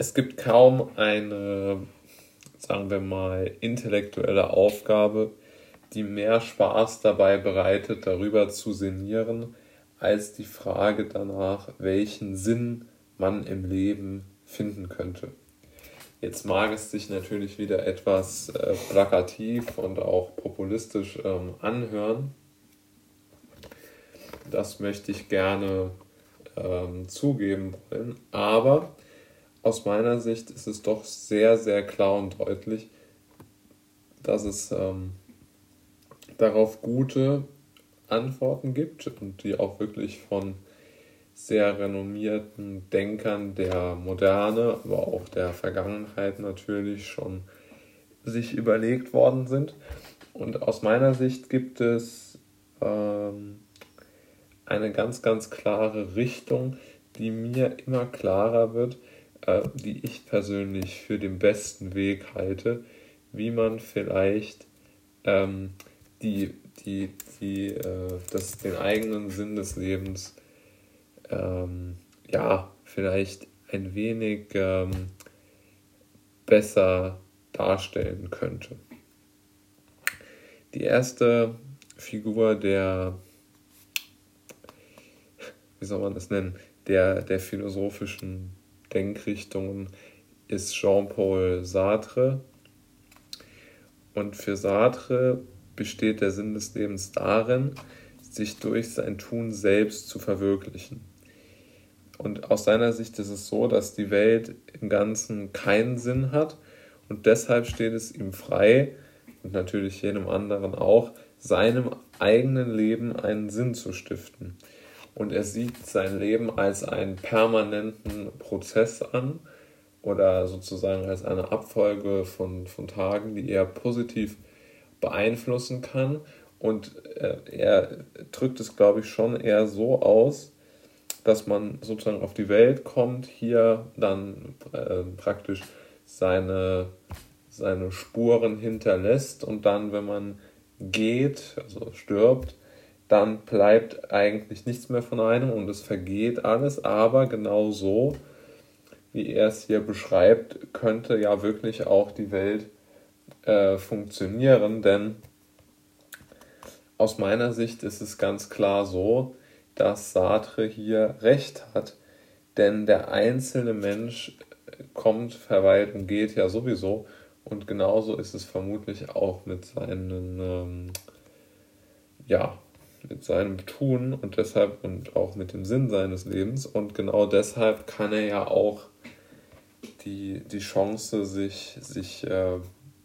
es gibt kaum eine, sagen wir mal, intellektuelle Aufgabe, die mehr Spaß dabei bereitet, darüber zu sinnieren, als die Frage danach, welchen Sinn man im Leben finden könnte. Jetzt mag es sich natürlich wieder etwas äh, plakativ und auch populistisch ähm, anhören. Das möchte ich gerne ähm, zugeben wollen. Aber aus meiner Sicht ist es doch sehr, sehr klar und deutlich, dass es ähm, darauf gute Antworten gibt und die auch wirklich von sehr renommierten Denkern der Moderne, aber auch der Vergangenheit natürlich schon sich überlegt worden sind. Und aus meiner Sicht gibt es ähm, eine ganz, ganz klare Richtung, die mir immer klarer wird, äh, die ich persönlich für den besten Weg halte, wie man vielleicht ähm, die, die, die, äh, das, den eigenen Sinn des Lebens ähm, ja, vielleicht ein wenig ähm, besser darstellen könnte. Die erste Figur der, wie soll man das nennen, der, der philosophischen Denkrichtungen ist Jean-Paul Sartre. Und für Sartre besteht der Sinn des Lebens darin, sich durch sein Tun selbst zu verwirklichen. Und aus seiner Sicht ist es so, dass die Welt im Ganzen keinen Sinn hat und deshalb steht es ihm frei und natürlich jedem anderen auch, seinem eigenen Leben einen Sinn zu stiften. Und er sieht sein Leben als einen permanenten Prozess an oder sozusagen als eine Abfolge von, von Tagen, die er positiv beeinflussen kann. Und äh, er drückt es, glaube ich, schon eher so aus, dass man sozusagen auf die Welt kommt, hier dann äh, praktisch seine, seine Spuren hinterlässt und dann, wenn man geht, also stirbt, dann bleibt eigentlich nichts mehr von einem und es vergeht alles, aber genau so, wie er es hier beschreibt, könnte ja wirklich auch die Welt äh, funktionieren, denn aus meiner Sicht ist es ganz klar so, dass Sartre hier recht hat, denn der einzelne Mensch kommt, verweilt und geht ja sowieso. Und genauso ist es vermutlich auch mit seinen, ähm, ja, mit seinem Tun und deshalb und auch mit dem Sinn seines Lebens und genau deshalb kann er ja auch die, die Chance sich, sich, äh,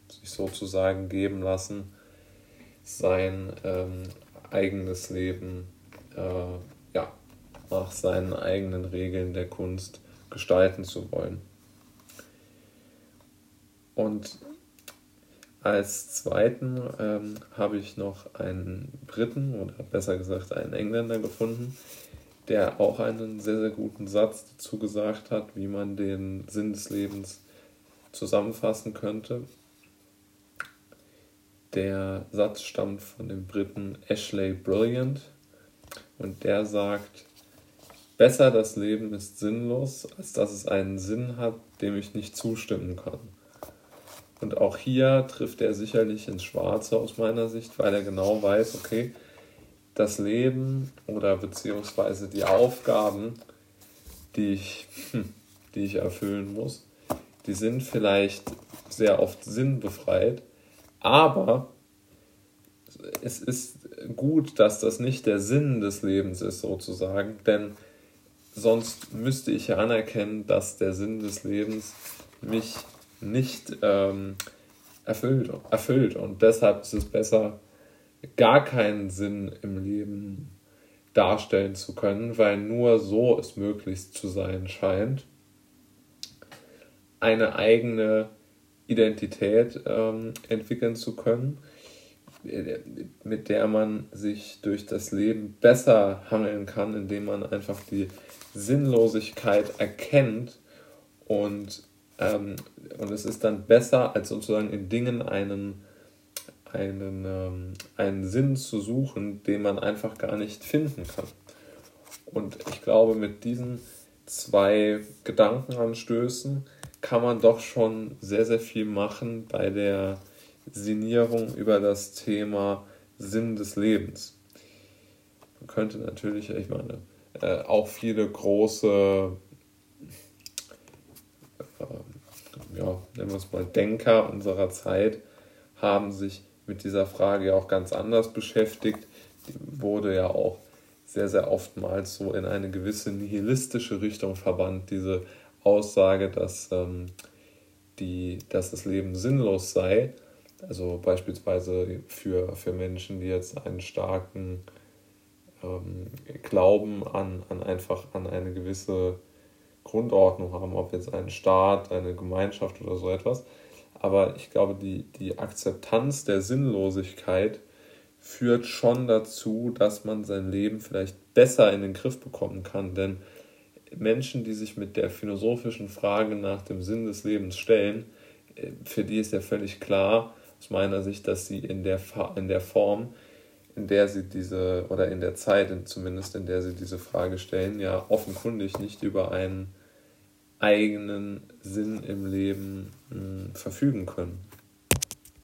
sich sozusagen geben lassen, sein ähm, eigenes Leben äh, ja, nach seinen eigenen Regeln der Kunst gestalten zu wollen. Und als zweiten ähm, habe ich noch einen Briten oder besser gesagt einen Engländer gefunden, der auch einen sehr, sehr guten Satz dazu gesagt hat, wie man den Sinn des Lebens zusammenfassen könnte. Der Satz stammt von dem Briten Ashley Brilliant und der sagt, besser das Leben ist sinnlos, als dass es einen Sinn hat, dem ich nicht zustimmen kann. Und auch hier trifft er sicherlich ins Schwarze aus meiner Sicht, weil er genau weiß, okay, das Leben oder beziehungsweise die Aufgaben, die ich, hm, die ich erfüllen muss, die sind vielleicht sehr oft sinnbefreit, aber es ist gut, dass das nicht der Sinn des Lebens ist, sozusagen, denn sonst müsste ich ja anerkennen, dass der Sinn des Lebens mich nicht ähm, erfüllt, erfüllt. Und deshalb ist es besser, gar keinen Sinn im Leben darstellen zu können, weil nur so es möglich zu sein scheint, eine eigene Identität ähm, entwickeln zu können mit der man sich durch das Leben besser hangeln kann, indem man einfach die Sinnlosigkeit erkennt und, ähm, und es ist dann besser, als sozusagen in Dingen einen, einen, ähm, einen Sinn zu suchen, den man einfach gar nicht finden kann. Und ich glaube, mit diesen zwei Gedankenanstößen kann man doch schon sehr, sehr viel machen bei der Sinnierung über das Thema Sinn des Lebens. Man könnte natürlich, ich meine, äh, auch viele große, äh, ja, nennen wir es mal Denker unserer Zeit, haben sich mit dieser Frage ja auch ganz anders beschäftigt. Die wurde ja auch sehr, sehr oftmals so in eine gewisse nihilistische Richtung verwandt, diese Aussage, dass, ähm, die, dass das Leben sinnlos sei. Also beispielsweise für, für Menschen, die jetzt einen starken ähm, Glauben an, an einfach an eine gewisse Grundordnung haben, ob jetzt ein Staat, eine Gemeinschaft oder so etwas. Aber ich glaube, die, die Akzeptanz der Sinnlosigkeit führt schon dazu, dass man sein Leben vielleicht besser in den Griff bekommen kann. Denn Menschen, die sich mit der philosophischen Frage nach dem Sinn des Lebens stellen, äh, für die ist ja völlig klar, aus meiner Sicht, dass sie in der, in der Form, in der sie diese, oder in der Zeit zumindest, in der sie diese Frage stellen, ja offenkundig nicht über einen eigenen Sinn im Leben mh, hm, verfügen können.